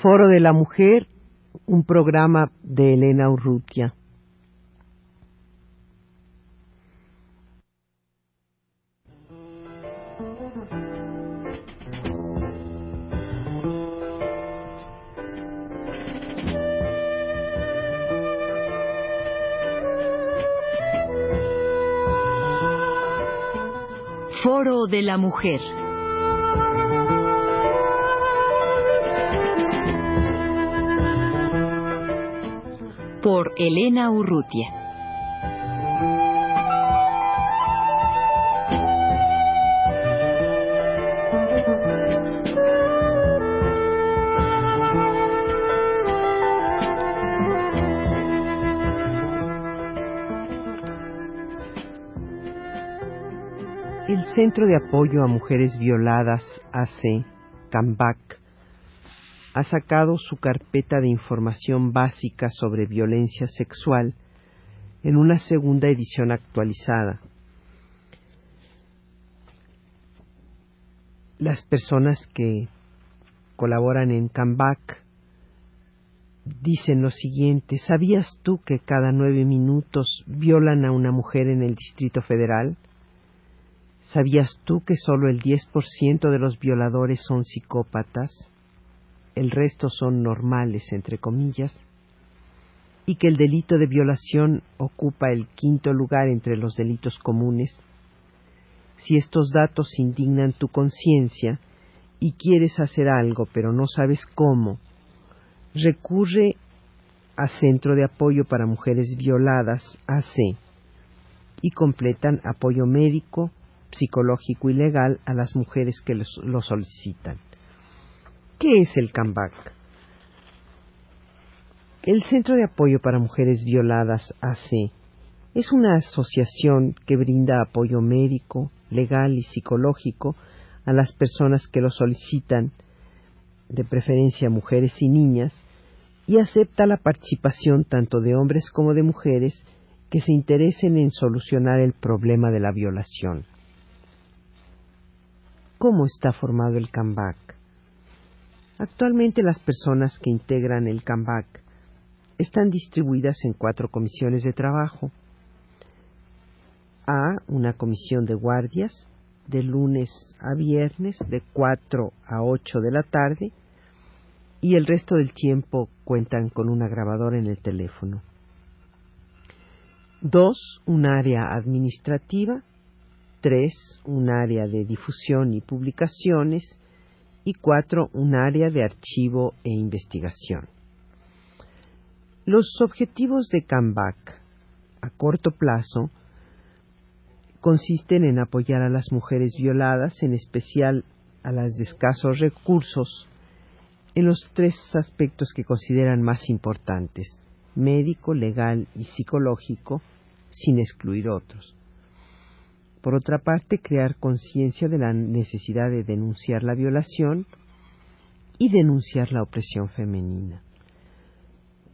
Foro de la Mujer, un programa de Elena Urrutia. Foro de la Mujer. Por Elena Urrutia. El Centro de Apoyo a Mujeres Violadas, AC, CAMBAC, ha sacado su carpeta de información básica sobre violencia sexual en una segunda edición actualizada. Las personas que colaboran en CAMBAC dicen lo siguiente, ¿sabías tú que cada nueve minutos violan a una mujer en el Distrito Federal? ¿Sabías tú que solo el 10% de los violadores son psicópatas? El resto son normales, entre comillas. Y que el delito de violación ocupa el quinto lugar entre los delitos comunes. Si estos datos indignan tu conciencia y quieres hacer algo pero no sabes cómo, recurre a Centro de Apoyo para Mujeres Violadas, AC, y completan apoyo médico, psicológico y legal a las mujeres que lo solicitan. ¿Qué es el CAMBAC? El Centro de Apoyo para Mujeres Violadas AC es una asociación que brinda apoyo médico, legal y psicológico a las personas que lo solicitan, de preferencia mujeres y niñas, y acepta la participación tanto de hombres como de mujeres que se interesen en solucionar el problema de la violación. ¿Cómo está formado el CAMBAC? Actualmente las personas que integran el CAMBAC están distribuidas en cuatro comisiones de trabajo. A, una comisión de guardias, de lunes a viernes, de 4 a 8 de la tarde, y el resto del tiempo cuentan con una grabadora en el teléfono. Dos, un área administrativa, 3. Un área de difusión y publicaciones. Y 4. Un área de archivo e investigación. Los objetivos de CAMBAC a corto plazo consisten en apoyar a las mujeres violadas, en especial a las de escasos recursos, en los tres aspectos que consideran más importantes, médico, legal y psicológico, sin excluir otros. Por otra parte, crear conciencia de la necesidad de denunciar la violación y denunciar la opresión femenina.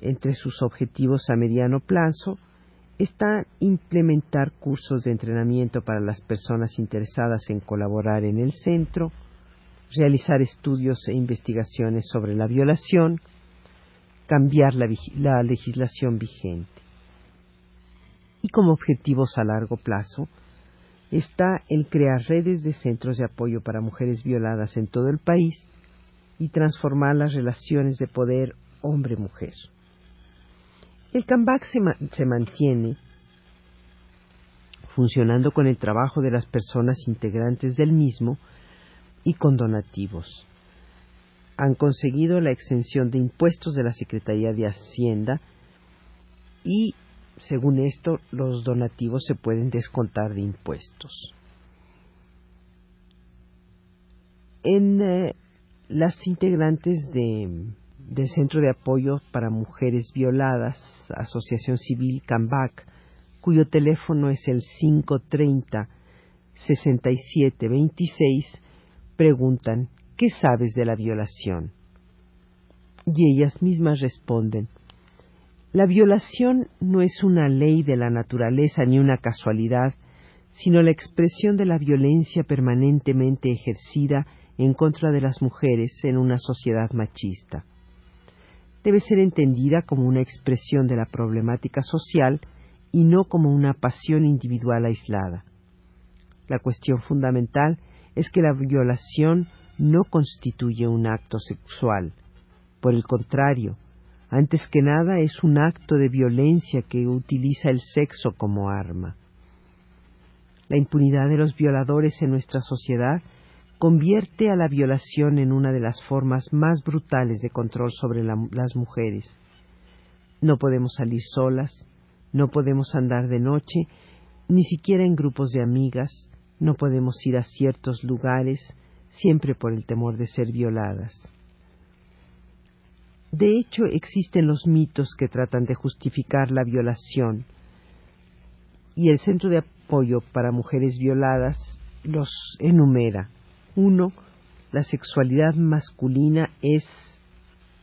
Entre sus objetivos a mediano plazo está implementar cursos de entrenamiento para las personas interesadas en colaborar en el centro, realizar estudios e investigaciones sobre la violación, cambiar la, la legislación vigente. Y como objetivos a largo plazo, está el crear redes de centros de apoyo para mujeres violadas en todo el país y transformar las relaciones de poder hombre-mujer. El CAMBAC se, se mantiene funcionando con el trabajo de las personas integrantes del mismo y con donativos. Han conseguido la exención de impuestos de la Secretaría de Hacienda y según esto, los donativos se pueden descontar de impuestos. En eh, las integrantes del Centro de Apoyo para Mujeres Violadas, Asociación Civil CAMBAC, cuyo teléfono es el 530 6726, preguntan, ¿qué sabes de la violación? Y ellas mismas responden, la violación no es una ley de la naturaleza ni una casualidad, sino la expresión de la violencia permanentemente ejercida en contra de las mujeres en una sociedad machista. debe ser entendida como una expresión de la problemática social y no como una pasión individual aislada. La cuestión fundamental es que la violación no constituye un acto sexual. Por el contrario, antes que nada es un acto de violencia que utiliza el sexo como arma. La impunidad de los violadores en nuestra sociedad convierte a la violación en una de las formas más brutales de control sobre las mujeres. No podemos salir solas, no podemos andar de noche, ni siquiera en grupos de amigas, no podemos ir a ciertos lugares, siempre por el temor de ser violadas. De hecho, existen los mitos que tratan de justificar la violación, y el Centro de Apoyo para Mujeres Violadas los enumera. Uno, la sexualidad masculina es,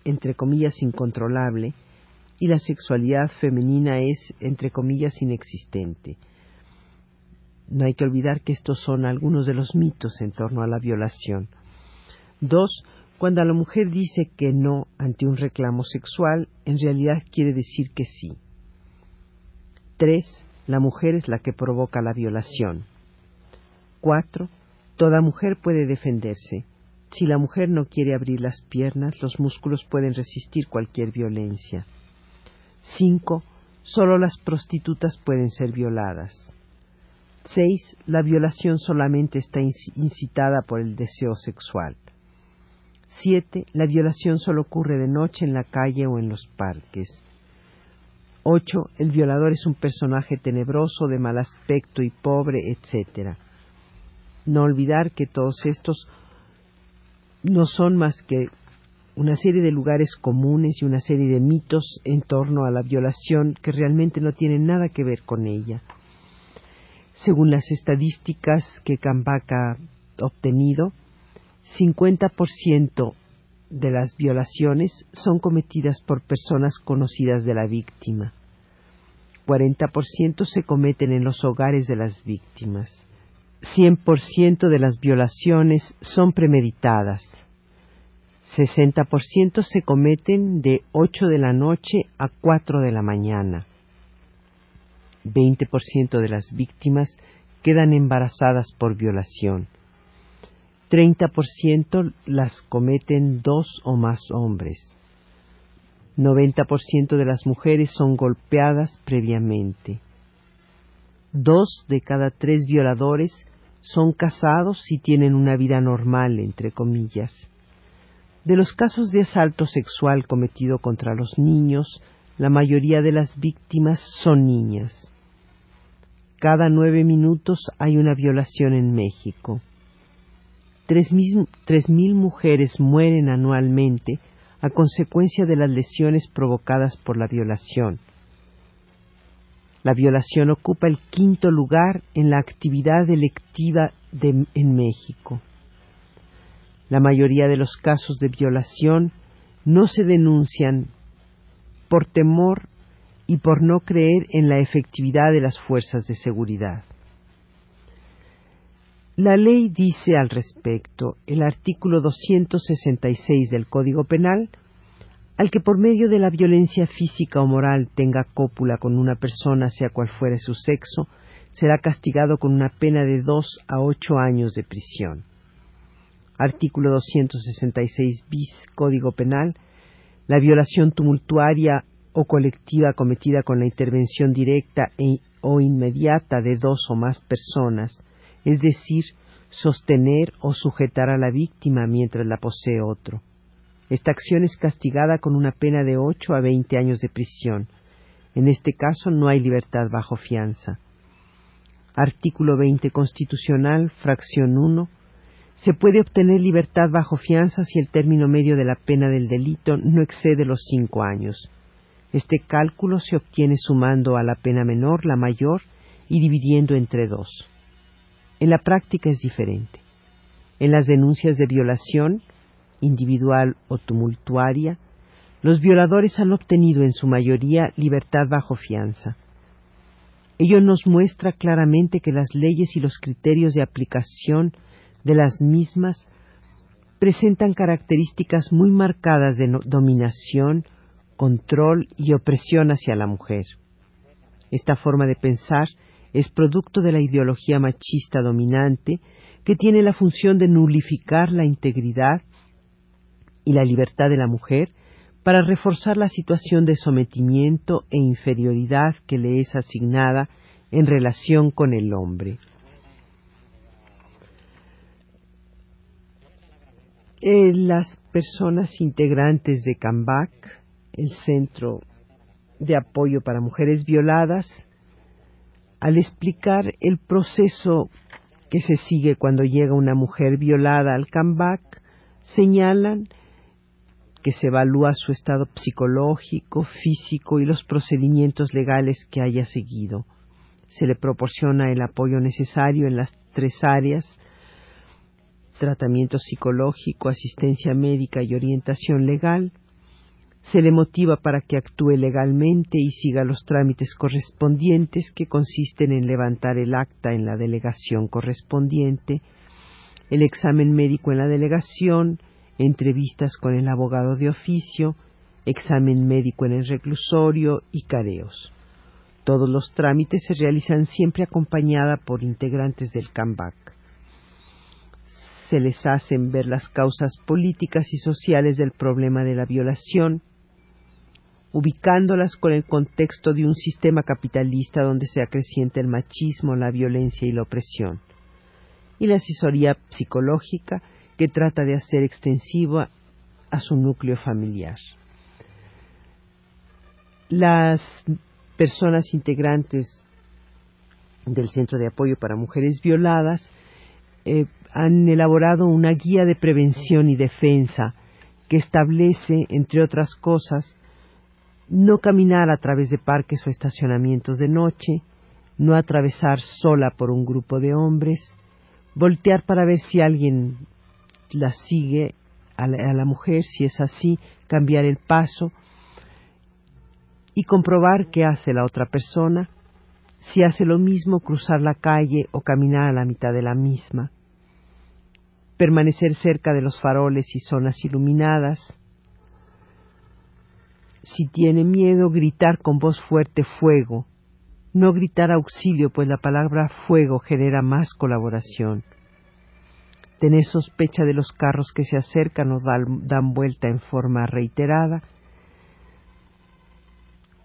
entre comillas, incontrolable, y la sexualidad femenina es, entre comillas, inexistente. No hay que olvidar que estos son algunos de los mitos en torno a la violación. Dos, cuando la mujer dice que no ante un reclamo sexual, en realidad quiere decir que sí. Tres, la mujer es la que provoca la violación. Cuatro, toda mujer puede defenderse. Si la mujer no quiere abrir las piernas, los músculos pueden resistir cualquier violencia. Cinco, solo las prostitutas pueden ser violadas. 6. La violación solamente está incitada por el deseo sexual. 7. La violación solo ocurre de noche en la calle o en los parques. 8. El violador es un personaje tenebroso, de mal aspecto y pobre, etc. No olvidar que todos estos no son más que una serie de lugares comunes y una serie de mitos en torno a la violación que realmente no tienen nada que ver con ella. Según las estadísticas que Cambaca ha obtenido, 50% de las violaciones son cometidas por personas conocidas de la víctima. 40% se cometen en los hogares de las víctimas. 100% de las violaciones son premeditadas. 60% se cometen de 8 de la noche a 4 de la mañana. 20% de las víctimas quedan embarazadas por violación. 30% las cometen dos o más hombres. 90% de las mujeres son golpeadas previamente. Dos de cada tres violadores son casados y tienen una vida normal, entre comillas. De los casos de asalto sexual cometido contra los niños, la mayoría de las víctimas son niñas. Cada nueve minutos hay una violación en México. Tres mil, mujeres mueren anualmente a consecuencia de las lesiones provocadas por la violación. La violación ocupa el quinto lugar en la actividad delictiva en México. La mayoría de los casos de violación no se denuncian por temor y por no creer en la efectividad de las fuerzas de seguridad. La ley dice al respecto, el artículo 266 del Código Penal, al que por medio de la violencia física o moral tenga cópula con una persona, sea cual fuere su sexo, será castigado con una pena de dos a ocho años de prisión. Artículo 266 bis Código Penal. La violación tumultuaria o colectiva cometida con la intervención directa e, o inmediata de dos o más personas, es decir, sostener o sujetar a la víctima mientras la posee otro. Esta acción es castigada con una pena de ocho a veinte años de prisión. En este caso no hay libertad bajo fianza. Artículo 20 Constitucional, fracción 1. Se puede obtener libertad bajo fianza si el término medio de la pena del delito no excede los cinco años. Este cálculo se obtiene sumando a la pena menor la mayor y dividiendo entre dos. En la práctica es diferente. En las denuncias de violación, individual o tumultuaria, los violadores han obtenido en su mayoría libertad bajo fianza. Ello nos muestra claramente que las leyes y los criterios de aplicación de las mismas presentan características muy marcadas de dominación, control y opresión hacia la mujer. Esta forma de pensar es producto de la ideología machista dominante que tiene la función de nulificar la integridad y la libertad de la mujer para reforzar la situación de sometimiento e inferioridad que le es asignada en relación con el hombre. Eh, las personas integrantes de CAMBAC, el Centro de Apoyo para Mujeres Violadas, al explicar el proceso que se sigue cuando llega una mujer violada al CAMBAC, señalan que se evalúa su estado psicológico, físico y los procedimientos legales que haya seguido. Se le proporciona el apoyo necesario en las tres áreas tratamiento psicológico, asistencia médica y orientación legal, se le motiva para que actúe legalmente y siga los trámites correspondientes que consisten en levantar el acta en la delegación correspondiente, el examen médico en la delegación, entrevistas con el abogado de oficio, examen médico en el reclusorio y careos. Todos los trámites se realizan siempre acompañada por integrantes del CAMBAC se les hacen ver las causas políticas y sociales del problema de la violación, ubicándolas con el contexto de un sistema capitalista donde se acrecienta el machismo, la violencia y la opresión, y la asesoría psicológica que trata de hacer extensiva a su núcleo familiar. Las personas integrantes del Centro de Apoyo para Mujeres Violadas eh, han elaborado una guía de prevención y defensa que establece, entre otras cosas, no caminar a través de parques o estacionamientos de noche, no atravesar sola por un grupo de hombres, voltear para ver si alguien la sigue a la, mujer, si es así, cambiar el paso y comprobar qué hace la otra persona, si hace lo mismo cruzar la calle o caminar a la mitad de la misma permanecer cerca de los faroles y zonas iluminadas. Si tiene miedo, gritar con voz fuerte fuego. No gritar auxilio, pues la palabra fuego genera más colaboración. Tener sospecha de los carros que se acercan o dan, vuelta en forma reiterada.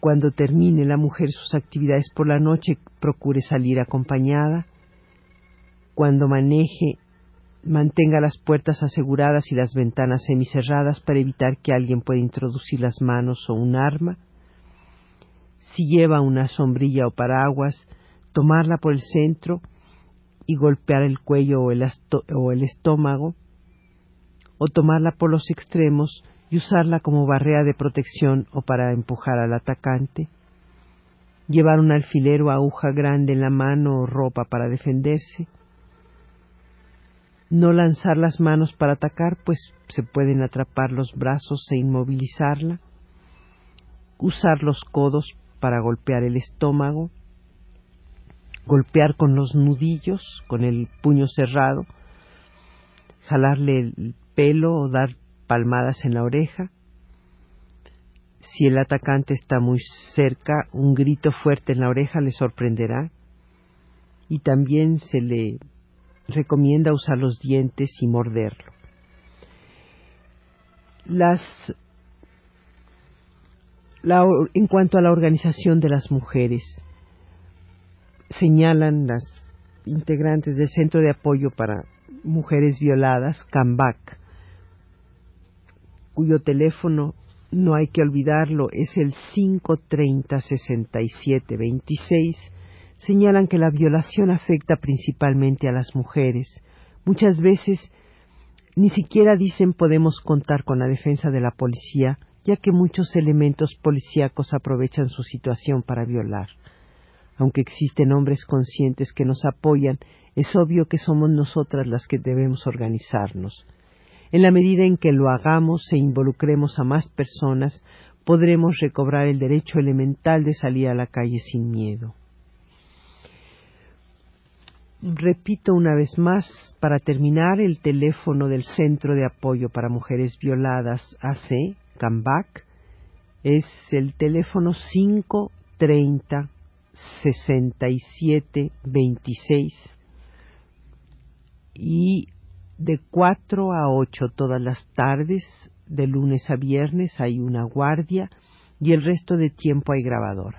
Cuando termine la mujer sus actividades por la noche, procure salir acompañada. Cuando maneje, mantenga las puertas aseguradas y las ventanas semicerradas para evitar que alguien pueda introducir las manos o un arma. Si lleva una sombrilla o paraguas, tomarla por el centro y golpear el cuello o el, estómago, o tomarla por los extremos y usarla como barrera de protección o para empujar al atacante. Llevar un alfiler o aguja grande en la mano o ropa para defenderse no lanzar las manos para atacar, pues se pueden atrapar los brazos e inmovilizarla, usar los codos para golpear el estómago, golpear con los nudillos, con el puño cerrado, jalarle el pelo o dar palmadas en la oreja. Si el atacante está muy cerca, un grito fuerte en la oreja le sorprenderá y también se le recomienda usar los dientes y morderlo. Las, en cuanto a la organización de las mujeres, señalan las integrantes del Centro de Apoyo para Mujeres Violadas, CAMBAC, cuyo teléfono, no hay que olvidarlo, es el 530 6726 señalan que la violación afecta principalmente a las mujeres. Muchas veces ni siquiera dicen podemos contar con la defensa de la policía, ya que muchos elementos policíacos aprovechan su situación para violar. Aunque existen hombres conscientes que nos apoyan, es obvio que somos nosotras las que debemos organizarnos. En la medida en que lo hagamos e involucremos a más personas, podremos recobrar el derecho elemental de salir a la calle sin miedo. Repito una vez más, para terminar, el teléfono del Centro de Apoyo para Mujeres Violadas AC, CAMBAC, Es el teléfono 530 6726 y de 4 a 8 todas las tardes, de lunes a viernes hay una guardia y el resto de tiempo hay grabador.